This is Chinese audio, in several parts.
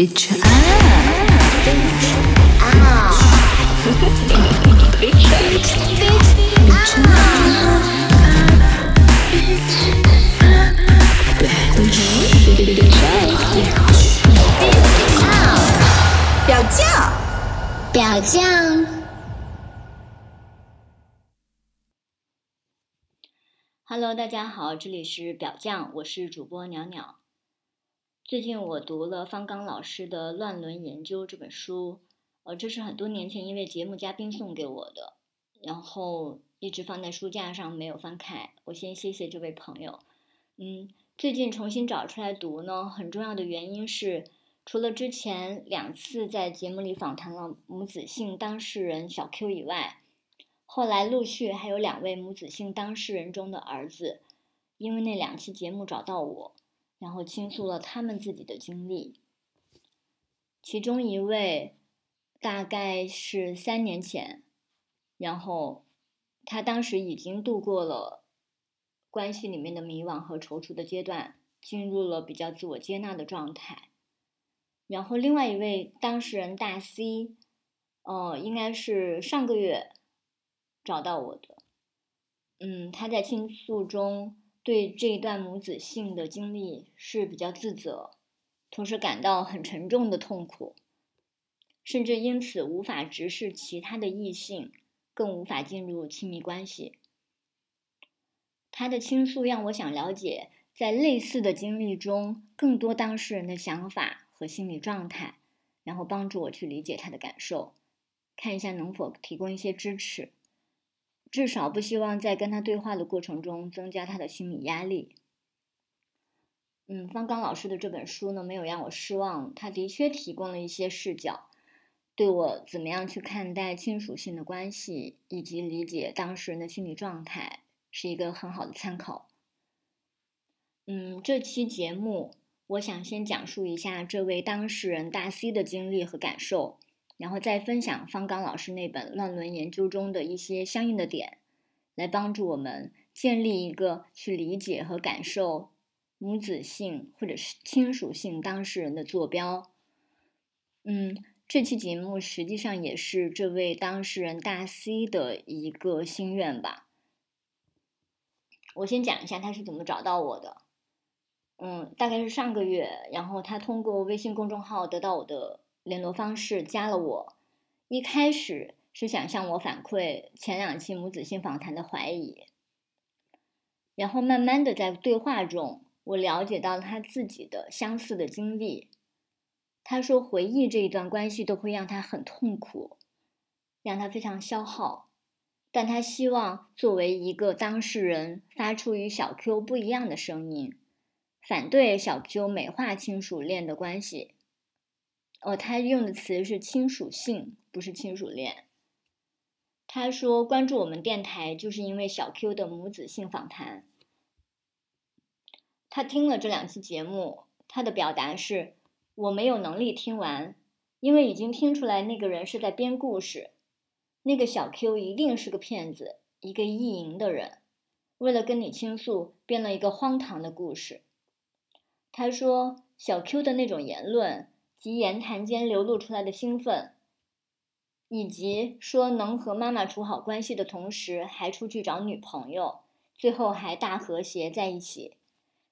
Bitch 表酱，表酱。Hello，大家好，这里是表酱，我是主播袅袅。最近我读了方刚老师的《乱伦研究》这本书，呃，这是很多年前一位节目嘉宾送给我的，然后一直放在书架上没有翻开。我先谢谢这位朋友。嗯，最近重新找出来读呢，很重要的原因是，除了之前两次在节目里访谈了母子性当事人小 Q 以外，后来陆续还有两位母子性当事人中的儿子，因为那两期节目找到我。然后倾诉了他们自己的经历，其中一位大概是三年前，然后他当时已经度过了关系里面的迷惘和踌躇的阶段，进入了比较自我接纳的状态。然后另外一位当事人大 C，呃，应该是上个月找到我的，嗯，他在倾诉中。对这一段母子性的经历是比较自责，同时感到很沉重的痛苦，甚至因此无法直视其他的异性，更无法进入亲密关系。他的倾诉让我想了解，在类似的经历中，更多当事人的想法和心理状态，然后帮助我去理解他的感受，看一下能否提供一些支持。至少不希望在跟他对话的过程中增加他的心理压力。嗯，方刚老师的这本书呢，没有让我失望，他的确提供了一些视角，对我怎么样去看待亲属性的关系以及理解当事人的心理状态，是一个很好的参考。嗯，这期节目我想先讲述一下这位当事人大 C 的经历和感受。然后再分享方刚老师那本《乱伦研究》中的一些相应的点，来帮助我们建立一个去理解和感受母子性或者是亲属性当事人的坐标。嗯，这期节目实际上也是这位当事人大 C 的一个心愿吧。我先讲一下他是怎么找到我的。嗯，大概是上个月，然后他通过微信公众号得到我的。联络方式加了我，一开始是想向我反馈前两期母子性访谈的怀疑，然后慢慢的在对话中，我了解到了他自己的相似的经历。他说回忆这一段关系都会让他很痛苦，让他非常消耗，但他希望作为一个当事人发出与小 Q 不一样的声音，反对小 Q 美化亲属恋的关系。哦，他用的词是亲属性，不是亲属恋。他说关注我们电台就是因为小 Q 的母子性访谈。他听了这两期节目，他的表达是：我没有能力听完，因为已经听出来那个人是在编故事，那个小 Q 一定是个骗子，一个意淫的人，为了跟你倾诉，编了一个荒唐的故事。他说小 Q 的那种言论。及言谈间流露出来的兴奋，以及说能和妈妈处好关系的同时还出去找女朋友，最后还大和谐在一起，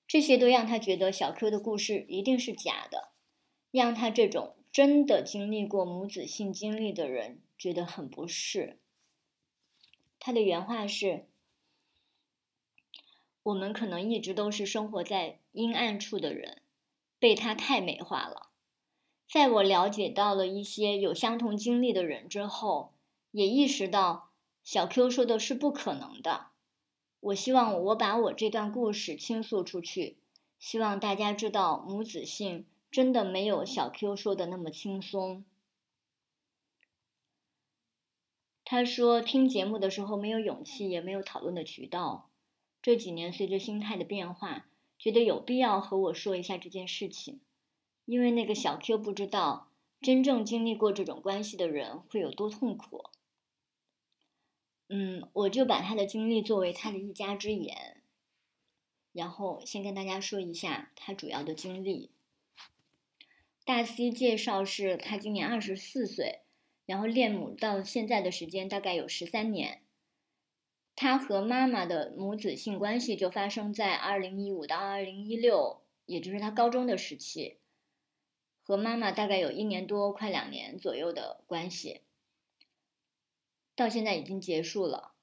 这些都让他觉得小 Q 的故事一定是假的，让他这种真的经历过母子性经历的人觉得很不适。他的原话是：“我们可能一直都是生活在阴暗处的人，被他太美化了。”在我了解到了一些有相同经历的人之后，也意识到小 Q 说的是不可能的。我希望我把我这段故事倾诉出去，希望大家知道母子性真的没有小 Q 说的那么轻松。他说听节目的时候没有勇气，也没有讨论的渠道。这几年随着心态的变化，觉得有必要和我说一下这件事情。因为那个小 Q 不知道真正经历过这种关系的人会有多痛苦，嗯，我就把他的经历作为他的一家之言，然后先跟大家说一下他主要的经历。大 C 介绍是他今年二十四岁，然后恋母到现在的时间大概有十三年。他和妈妈的母子性关系就发生在二零一五到二零一六，也就是他高中的时期，和妈妈大概有一年多，快两年左右的关系，到现在已经结束了。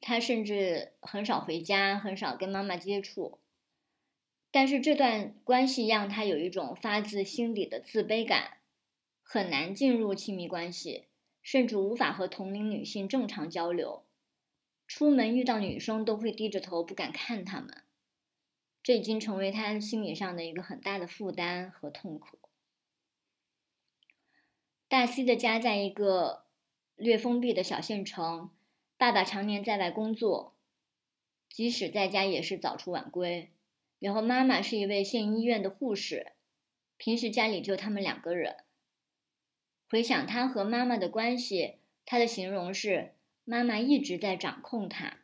他甚至很少回家，很少跟妈妈接触，但是这段关系让他有一种发自心底的自卑感，很难进入亲密关系，甚至无法和同龄女性正常交流。出门遇到女生都会低着头，不敢看她们，这已经成为他心理上的一个很大的负担和痛苦。大 C 的家在一个略封闭的小县城，爸爸常年在外工作，即使在家也是早出晚归。然后妈妈是一位县医院的护士，平时家里就他们两个人。回想他和妈妈的关系，他的形容是。妈妈一直在掌控他。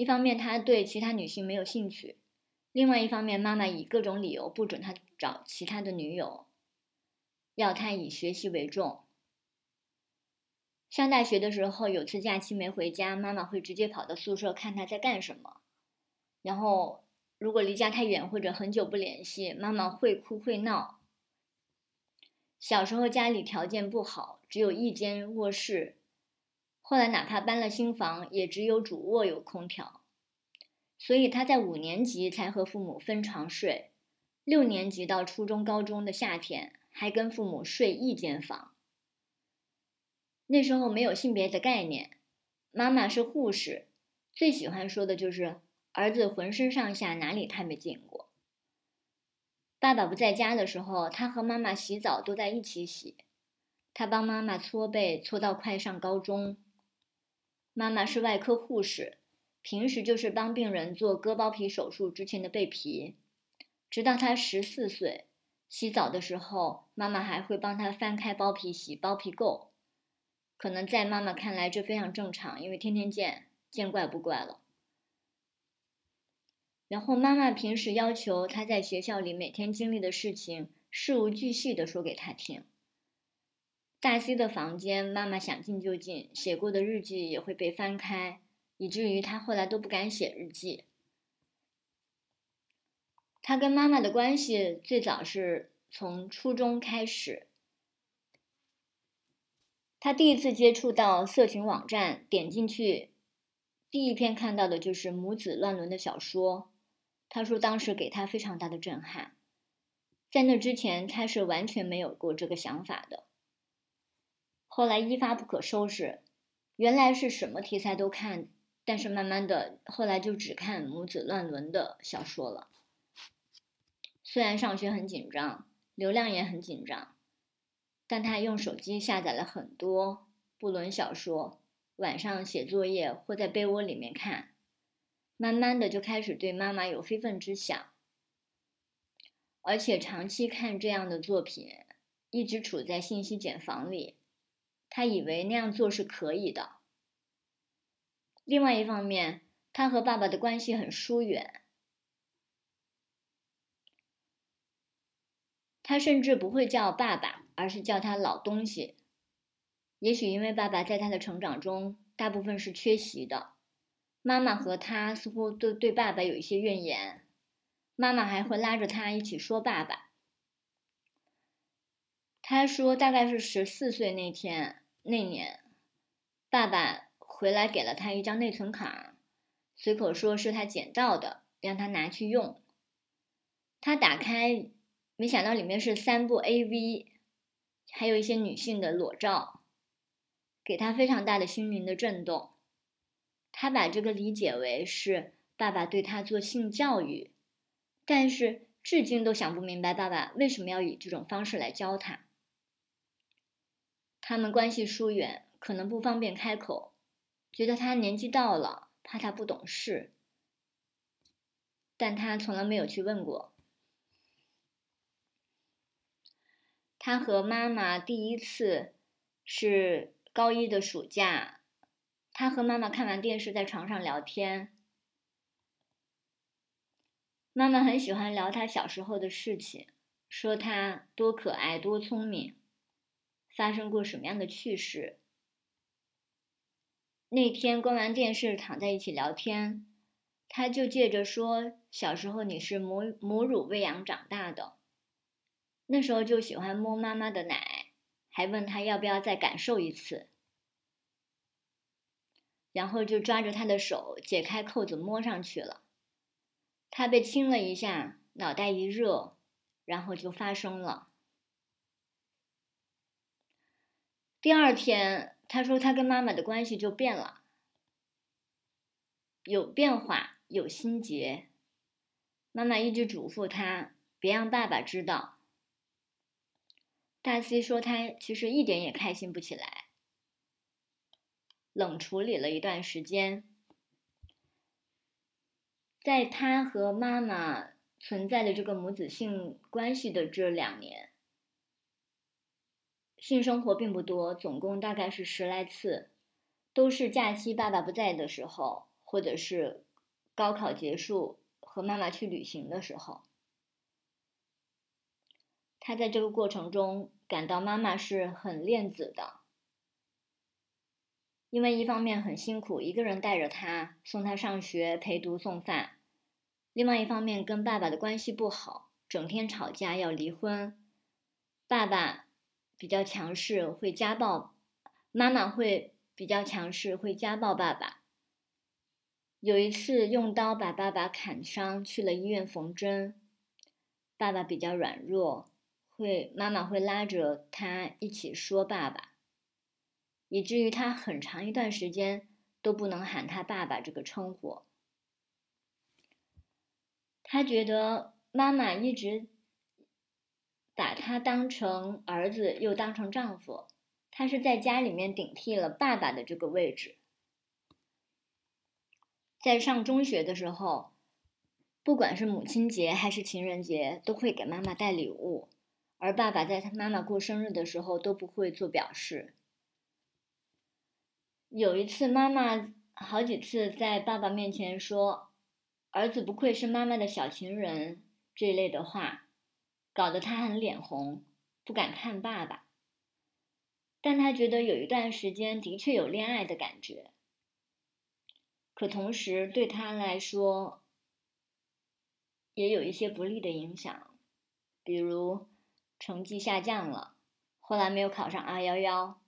一方面，他对其他女性没有兴趣；另外一方面，妈妈以各种理由不准他找其他的女友，要他以学习为重。上大学的时候，有次假期没回家，妈妈会直接跑到宿舍看他在干什么。然后，如果离家太远或者很久不联系，妈妈会哭会闹。小时候家里条件不好。只有一间卧室，后来哪怕搬了新房，也只有主卧有空调，所以他在五年级才和父母分床睡，六年级到初中、高中的夏天还跟父母睡一间房。那时候没有性别的概念，妈妈是护士，最喜欢说的就是儿子浑身上下哪里他没见过。爸爸不在家的时候，他和妈妈洗澡都在一起洗。他帮妈妈搓背，搓到快上高中。妈妈是外科护士，平时就是帮病人做割包皮手术之前的背皮。直到他十四岁，洗澡的时候，妈妈还会帮他翻开包皮洗包皮垢。可能在妈妈看来这非常正常，因为天天见，见怪不怪了。然后妈妈平时要求他在学校里每天经历的事情，事无巨细的说给他听。大 C 的房间，妈妈想进就进，写过的日记也会被翻开，以至于他后来都不敢写日记。他跟妈妈的关系最早是从初中开始，他第一次接触到色情网站，点进去，第一篇看到的就是母子乱伦的小说。他说当时给他非常大的震撼，在那之前他是完全没有过这个想法的。后来一发不可收拾，原来是什么题材都看，但是慢慢的，后来就只看母子乱伦的小说了。虽然上学很紧张，流量也很紧张，但他用手机下载了很多不伦小说，晚上写作业或在被窝里面看，慢慢的就开始对妈妈有非分之想，而且长期看这样的作品，一直处在信息茧房里。他以为那样做是可以的。另外一方面，他和爸爸的关系很疏远，他甚至不会叫爸爸，而是叫他老东西。也许因为爸爸在他的成长中大部分是缺席的，妈妈和他似乎都对爸爸有一些怨言，妈妈还会拉着他一起说爸爸。他说：“大概是十四岁那天，那年，爸爸回来给了他一张内存卡，随口说是他捡到的，让他拿去用。他打开，没想到里面是三部 AV，还有一些女性的裸照，给他非常大的心灵的震动。他把这个理解为是爸爸对他做性教育，但是至今都想不明白爸爸为什么要以这种方式来教他。”他们关系疏远，可能不方便开口，觉得他年纪到了，怕他不懂事，但他从来没有去问过。他和妈妈第一次是高一的暑假，他和妈妈看完电视在床上聊天，妈妈很喜欢聊她小时候的事情，说她多可爱、多聪明，发生过什么样的趣事。那天关完电视，躺在一起聊天，他就借着说：“小时候你是母母乳喂养长大的，那时候就喜欢摸妈妈的奶，还问他要不要再感受一次。”然后就抓着他的手解开扣子摸上去了，他被亲了一下，脑袋一热，然后就发生了。第二天，他说他跟妈妈的关系就变了，有变化，有心结。妈妈一直嘱咐他别让爸爸知道。大 C 说他其实一点也开心不起来。冷处理了一段时间，在他和妈妈存在的这个母子性关系的这两年，性生活并不多，总共大概是十来次，都是假期爸爸不在的时候，或者是高考结束和妈妈去旅行的时候，他在这个过程中感到妈妈是很恋子的。因为一方面很辛苦，一个人带着他送他上学、陪读、送饭；另外一方面跟爸爸的关系不好，整天吵架要离婚。爸爸比较强势，会家暴；妈妈会比较强势，会家暴爸爸。有一次用刀把爸爸砍伤，去了医院缝针。爸爸比较软弱，会妈妈会拉着他一起说爸爸。以至于他很长一段时间都不能喊他爸爸这个称呼。他觉得妈妈一直把他当成儿子，又当成丈夫，他是在家里面顶替了爸爸的这个位置。在上中学的时候，不管是母亲节还是情人节，都会给妈妈带礼物，而爸爸在他妈妈过生日的时候都不会做表示。有一次，妈妈好几次在爸爸面前说：“儿子不愧是妈妈的小情人”这类的话，搞得他很脸红，不敢看爸爸。但他觉得有一段时间的确有恋爱的感觉，可同时对他来说也有一些不利的影响，比如成绩下降了，后来没有考上二幺幺。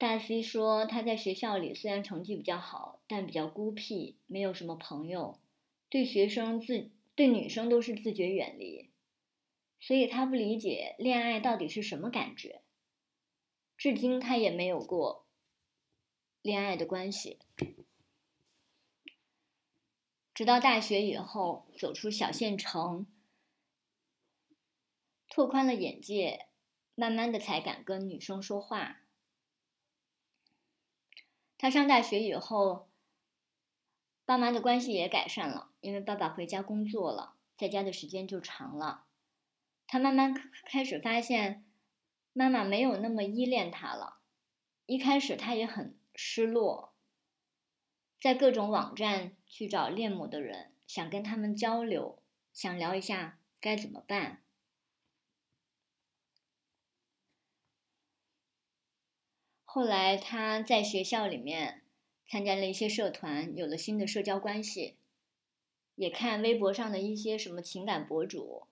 大 C 说，他在学校里虽然成绩比较好，但比较孤僻，没有什么朋友，对学生自对女生都是自觉远离，所以他不理解恋爱到底是什么感觉。至今他也没有过恋爱的关系，直到大学以后走出小县城，拓宽了眼界，慢慢的才敢跟女生说话。他上大学以后，爸妈的关系也改善了，因为爸爸回家工作了，在家的时间就长了。他慢慢开始发现，妈妈没有那么依恋他了。一开始他也很失落，在各种网站去找恋母的人，想跟他们交流，想聊一下该怎么办。后来他在学校里面参加了一些社团，有了新的社交关系，也看微博上的一些什么情感博主。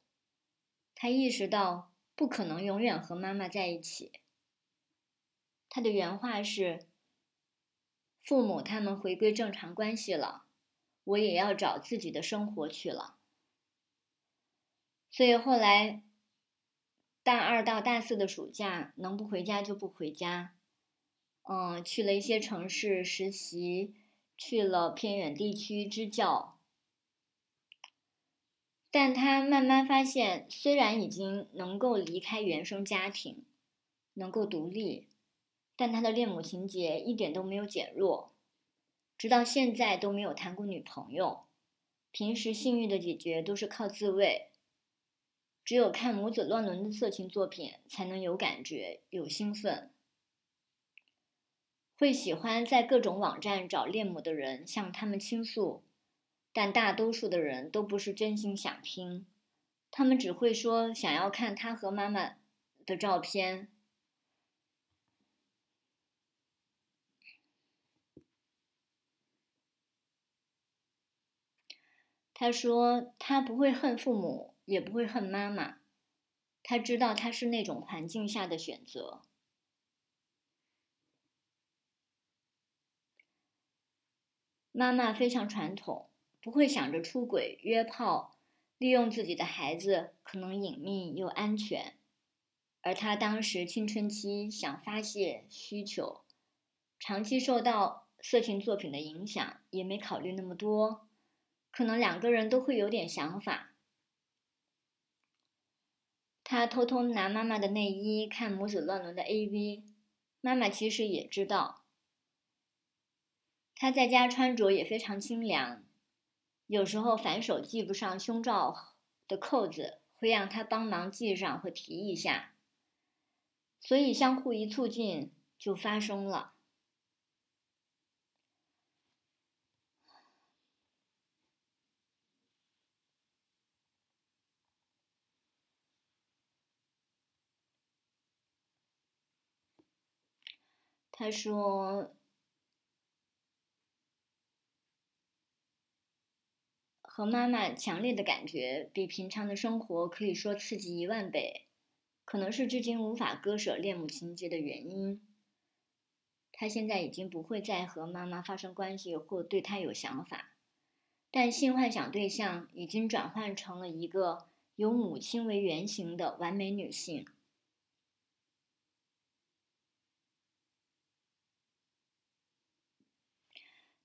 他意识到不可能永远和妈妈在一起。他的原话是：“父母他们回归正常关系了，我也要找自己的生活去了。”所以后来大二到大四的暑假，能不回家就不回家。嗯，去了一些城市实习，去了偏远地区支教，但他慢慢发现，虽然已经能够离开原生家庭，能够独立，但他的恋母情节一点都没有减弱，直到现在都没有谈过女朋友，平时性欲的解决都是靠自慰，只有看母子乱伦的色情作品才能有感觉，有兴奋。会喜欢在各种网站找恋母的人向他们倾诉，但大多数的人都不是真心想听，他们只会说想要看他和妈妈的照片。他说：“他不会恨父母，也不会恨妈妈。他知道他是那种环境下的选择。妈妈非常传统，不会想着出轨、约炮，利用自己的孩子，可能隐秘又安全。而他当时青春期想发泄需求，长期受到色情作品的影响，也没考虑那么多。”可能两个人都会有点想法。他偷偷拿妈妈的内衣看母子乱伦的 AV，妈妈其实也知道。他在家穿着也非常清凉，有时候反手系不上胸罩的扣子，会让他帮忙系上或提一下，所以相互一促进就发生了。他说：“和妈妈强烈的感觉比平常的生活可以说刺激一万倍，可能是至今无法割舍恋母情节的原因。他现在已经不会再和妈妈发生关系或对她有想法，但性幻想对象已经转换成了一个有母亲为原型的完美女性。”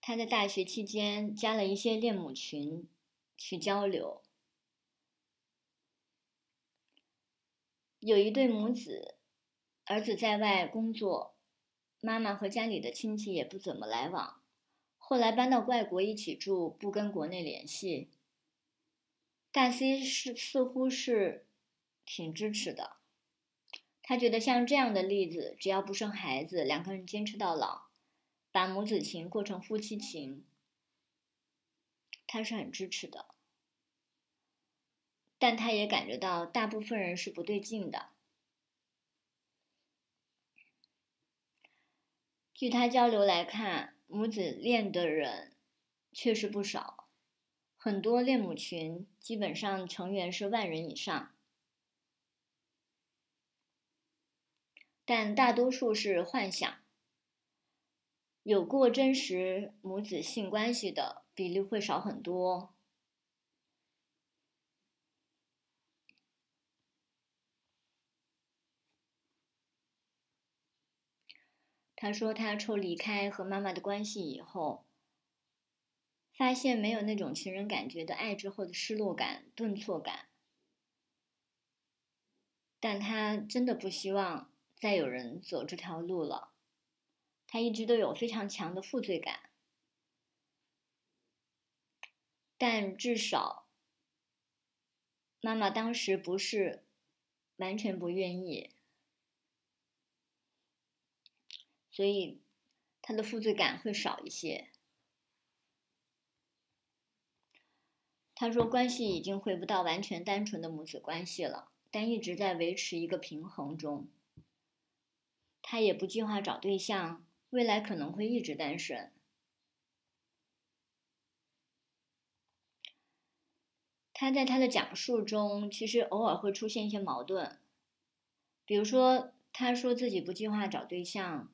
他在大学期间加了一些恋母群，去交流。有一对母子，儿子在外工作，妈妈和家里的亲戚也不怎么来往。后来搬到外国一起住，不跟国内联系。大 C 是似乎是挺支持的，他觉得像这样的例子，只要不生孩子，两个人坚持到老。把母子情过成夫妻情，他是很支持的，但他也感觉到大部分人是不对劲的。据他交流来看，母子恋的人确实不少，很多恋母群基本上成员是万人以上，但大多数是幻想。有过真实母子性关系的比例会少很多。他说，他抽离开和妈妈的关系以后，发现没有那种情人感觉的爱之后的失落感、顿挫感，但他真的不希望再有人走这条路了。他一直都有非常强的负罪感，但至少妈妈当时不是完全不愿意，所以他的负罪感会少一些。他说，关系已经回不到完全单纯的母子关系了，但一直在维持一个平衡中。他也不计划找对象。未来可能会一直单身。他在他的讲述中，其实偶尔会出现一些矛盾，比如说，他说自己不计划找对象，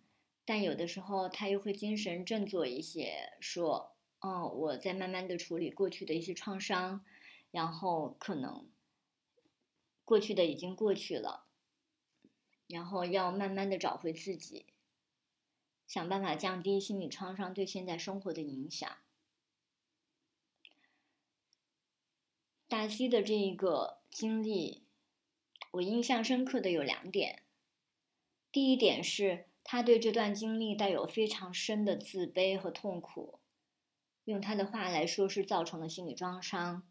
但有的时候他又会精神振作一些，说：“哦，我在慢慢的处理过去的一些创伤，然后可能过去的已经过去了，然后要慢慢的找回自己。”想办法降低心理创伤对现在生活的影响。大 C 的这一个经历，我印象深刻的有两点。第一点是他对这段经历带有非常深的自卑和痛苦，用他的话来说是造成了心理创伤。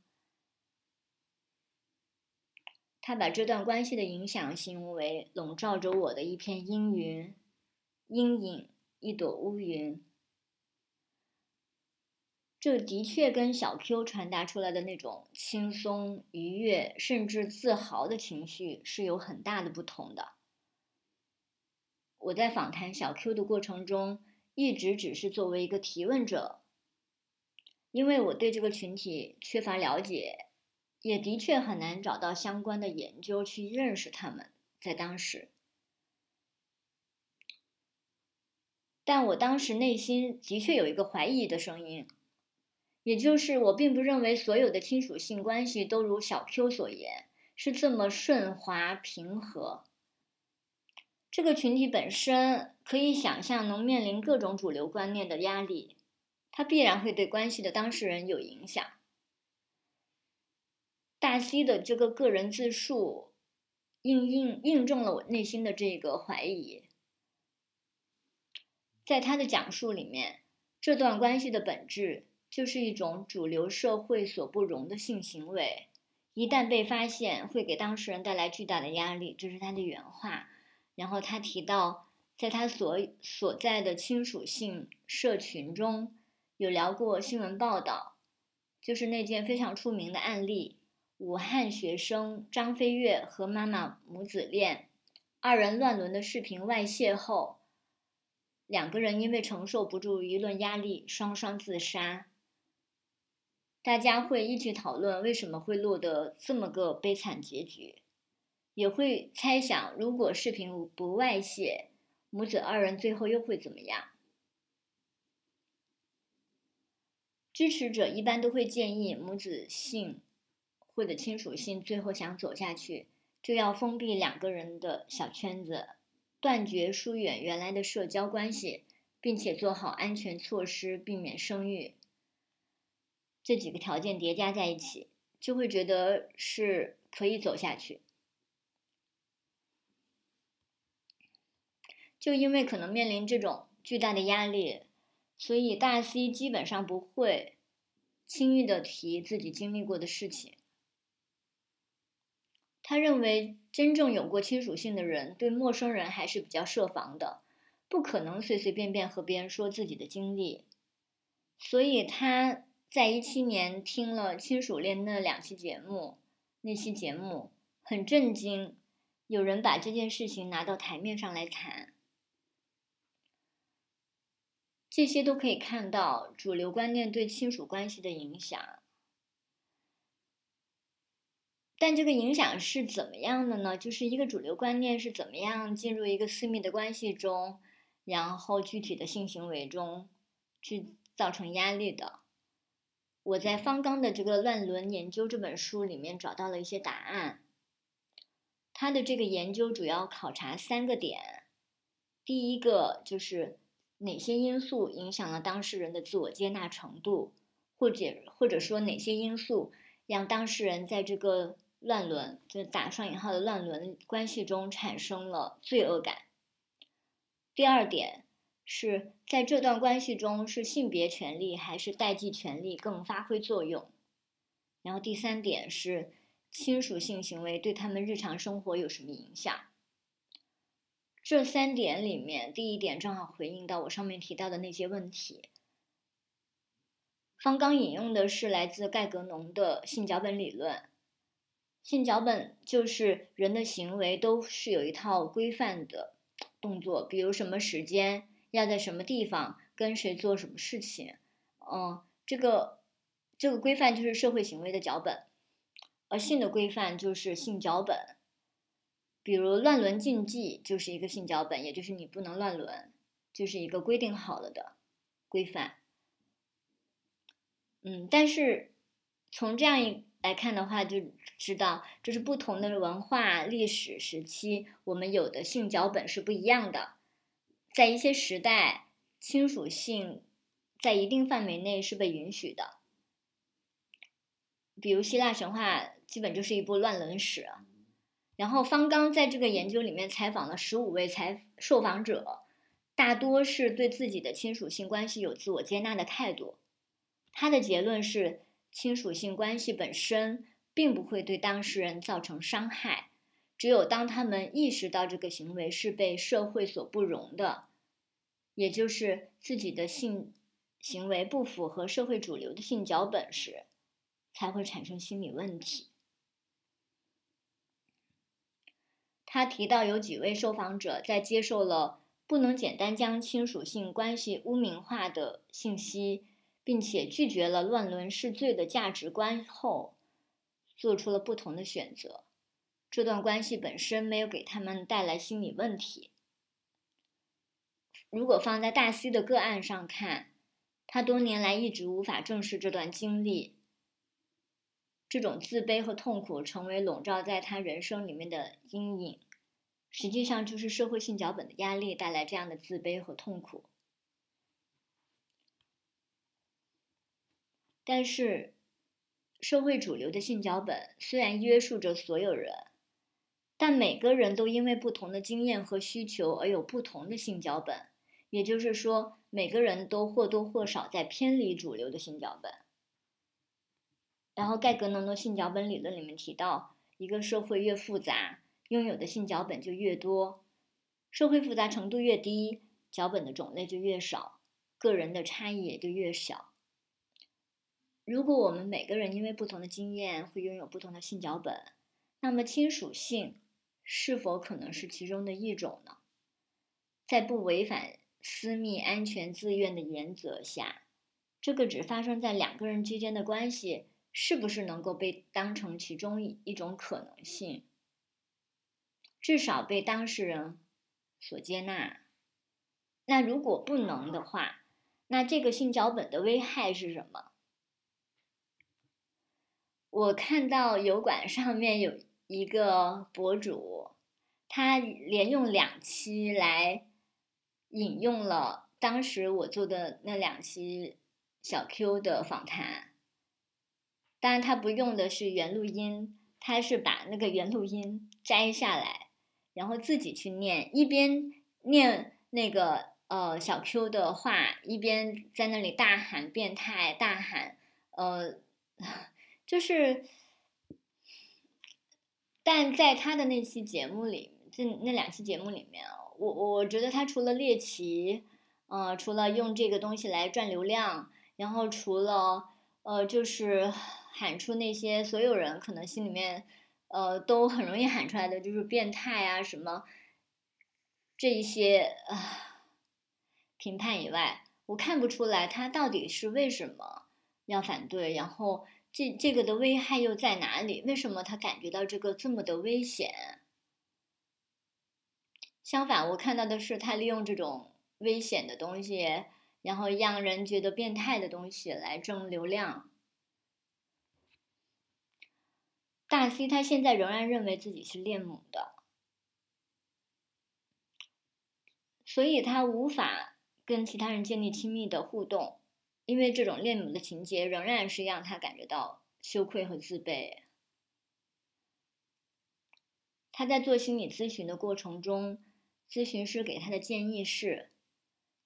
他把这段关系的影响形容为笼罩着我的一片阴云、阴影。一朵乌云。这的确跟小 Q 传达出来的那种轻松、愉悦，甚至自豪的情绪是有很大的不同的。我在访谈小 Q 的过程中，一直只是作为一个提问者，因为我对这个群体缺乏了解，也的确很难找到相关的研究去认识他们。在当时，但我当时内心的确有一个怀疑的声音。也就是我并不认为所有的亲属性关系都如小 Q 所言是这么顺滑平和。这个群体本身可以想象能面临各种主流观念的压力，它必然会对关系的当事人有影响。大 C 的这个个人自述，印印印证了我内心的这个怀疑。在他的讲述里面，这段关系的本质。就是一种主流社会所不容的性行为，一旦被发现，会给当事人带来巨大的压力。这是他的原话。然后他提到，在他所所在的亲属性社群中，有聊过新闻报道，就是那件非常出名的案例：武汉学生张飞跃和妈妈母子恋，二人乱伦的视频外泄后，两个人因为承受不住舆论压力，双双自杀。大家会一起讨论为什么会落得这么个悲惨结局，也会猜想如果视频不外泄，母子二人最后又会怎么样？支持者一般都会建议母子性或者亲属性最后想走下去，就要封闭两个人的小圈子，断绝疏远原来的社交关系，并且做好安全措施，避免生育。这几个条件叠加在一起，就会觉得是可以走下去。就因为可能面临这种巨大的压力，所以大 C 基本上不会轻易的提自己经历过的事情。他认为，真正有过亲属性的人，对陌生人还是比较设防的，不可能随随便便和别人说自己的经历，所以他。在一七年听了亲属恋那两期节目，那期节目很震惊，有人把这件事情拿到台面上来谈，这些都可以看到主流观念对亲属关系的影响。但这个影响是怎么样的呢？就是一个主流观念是怎么样进入一个私密的关系中，然后具体的性行为中去造成压力的。我在方刚的这个《乱伦研究》这本书里面找到了一些答案。他的这个研究主要考察三个点：第一个就是哪些因素影响了当事人的自我接纳程度，或者或者说哪些因素让当事人在这个乱伦，就打上引号的乱伦关系中产生了罪恶感。第二点。是在这段关系中，是性别权利还是代际权利更发挥作用？然后第三点是亲属性行为对他们日常生活有什么影响？这三点里面，第一点正好回应到我上面提到的那些问题。方刚引用的是来自盖格农的性脚本理论，性脚本就是人的行为都是有一套规范的动作，比如什么时间。要在什么地方跟谁做什么事情，嗯，这个这个规范就是社会行为的脚本，而性的规范就是性脚本。比如乱伦禁忌就是一个性脚本，也就是你不能乱伦，就是一个规定好了的规范。嗯，但是从这样一来看的话，就知道这是不同的文化历史时期，我们有的性脚本是不一样的。在一些时代，亲属性在一定范围内是被允许的。比如希腊神话基本就是一部乱伦史。然后方刚在这个研究里面采访了十五位采受访者，大多是对自己的亲属性关系有自我接纳的态度。他的结论是，亲属性关系本身并不会对当事人造成伤害。只有当他们意识到这个行为是被社会所不容的，也就是自己的性行为不符合社会主流的性脚本时，才会产生心理问题。他提到有几位受访者在接受了不能简单将亲属性关系污名化的信息，并且拒绝了乱伦是罪的价值观后，做出了不同的选择。这段关系本身没有给他们带来心理问题。如果放在大 C 的个案上看，他多年来一直无法正视这段经历，这种自卑和痛苦成为笼罩在他人生里面的阴影。实际上，就是社会性脚本的压力带来这样的自卑和痛苦。但是，社会主流的性脚本虽然约束着所有人。但每个人都因为不同的经验和需求而有不同的性脚本，也就是说，每个人都或多或少在偏离主流的性脚本。然后，盖格农的性脚本理论里面提到，一个社会越复杂，拥有的性脚本就越多；社会复杂程度越低，脚本的种类就越少，个人的差异也就越小。如果我们每个人因为不同的经验会拥有不同的性脚本，那么亲属性。是否可能是其中的一种呢？在不违反私密安全自愿的原则下，这个只发生在两个人之间的关系，是不是能够被当成其中一种可能性？至少被当事人所接纳。那如果不能的话，那这个性脚本的危害是什么？我看到油管上面有。一个博主，他连用两期来引用了当时我做的那两期小 Q 的访谈，当然他不用的是原录音，他是把那个原录音摘下来，然后自己去念，一边念那个呃小 Q 的话，一边在那里大喊变态，大喊呃，就是。但在他的那期节目里，这那两期节目里面我我觉得他除了猎奇，呃，除了用这个东西来赚流量，然后除了呃，就是喊出那些所有人可能心里面呃都很容易喊出来的，就是变态啊什么这一些啊评判以外，我看不出来他到底是为什么要反对，然后。这这个的危害又在哪里？为什么他感觉到这个这么的危险？相反，我看到的是他利用这种危险的东西，然后让人觉得变态的东西来挣流量。大 C 他现在仍然认为自己是恋母的，所以他无法跟其他人建立亲密的互动。因为这种恋母的情节仍然是让他感觉到羞愧和自卑。他在做心理咨询的过程中，咨询师给他的建议是：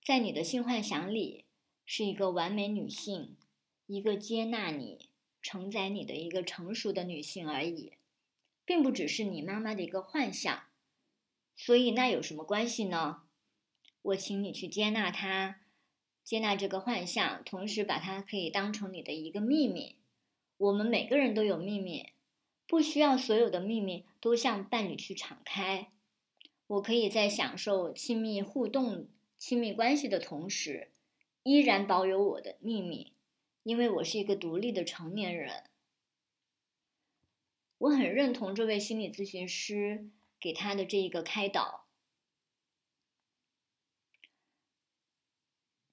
在你的性幻想里，是一个完美女性，一个接纳你、承载你的一个成熟的女性而已，并不只是你妈妈的一个幻想。所以那有什么关系呢？我请你去接纳她。接纳这个幻象，同时把它可以当成你的一个秘密。我们每个人都有秘密，不需要所有的秘密都向伴侣去敞开。我可以在享受亲密互动、亲密关系的同时，依然保有我的秘密，因为我是一个独立的成年人。我很认同这位心理咨询师给他的这一个开导。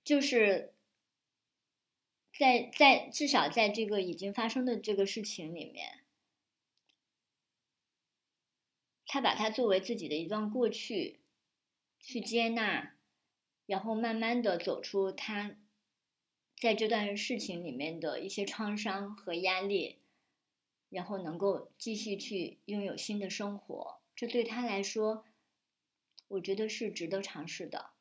就是在在至少在这个已经发生的这个事情里面，他把它作为自己的一段过去，去接纳，然后慢慢的走出他在这段事情里面的一些创伤和压力，然后能够继续去拥有新的生活，这对他来说，我觉得是值得尝试的。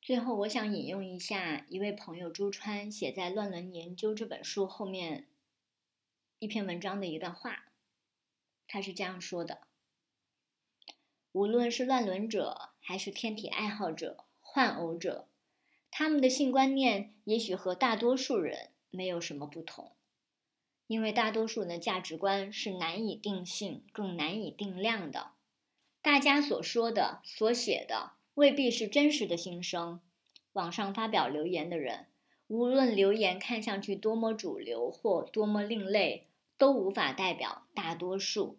最后，我想引用一下一位朋友朱川写在《乱伦研究》这本书后面一篇文章的一段话。他是这样说的：无论是乱伦者，还是天体爱好者、换偶者，他们的性观念也许和大多数人没有什么不同，因为大多数人的价值观是难以定性、更难以定量的。大家所说的、所写的未必是真实的心声。网上发表留言的人，无论留言看上去多么主流或多么另类，都无法代表大多数。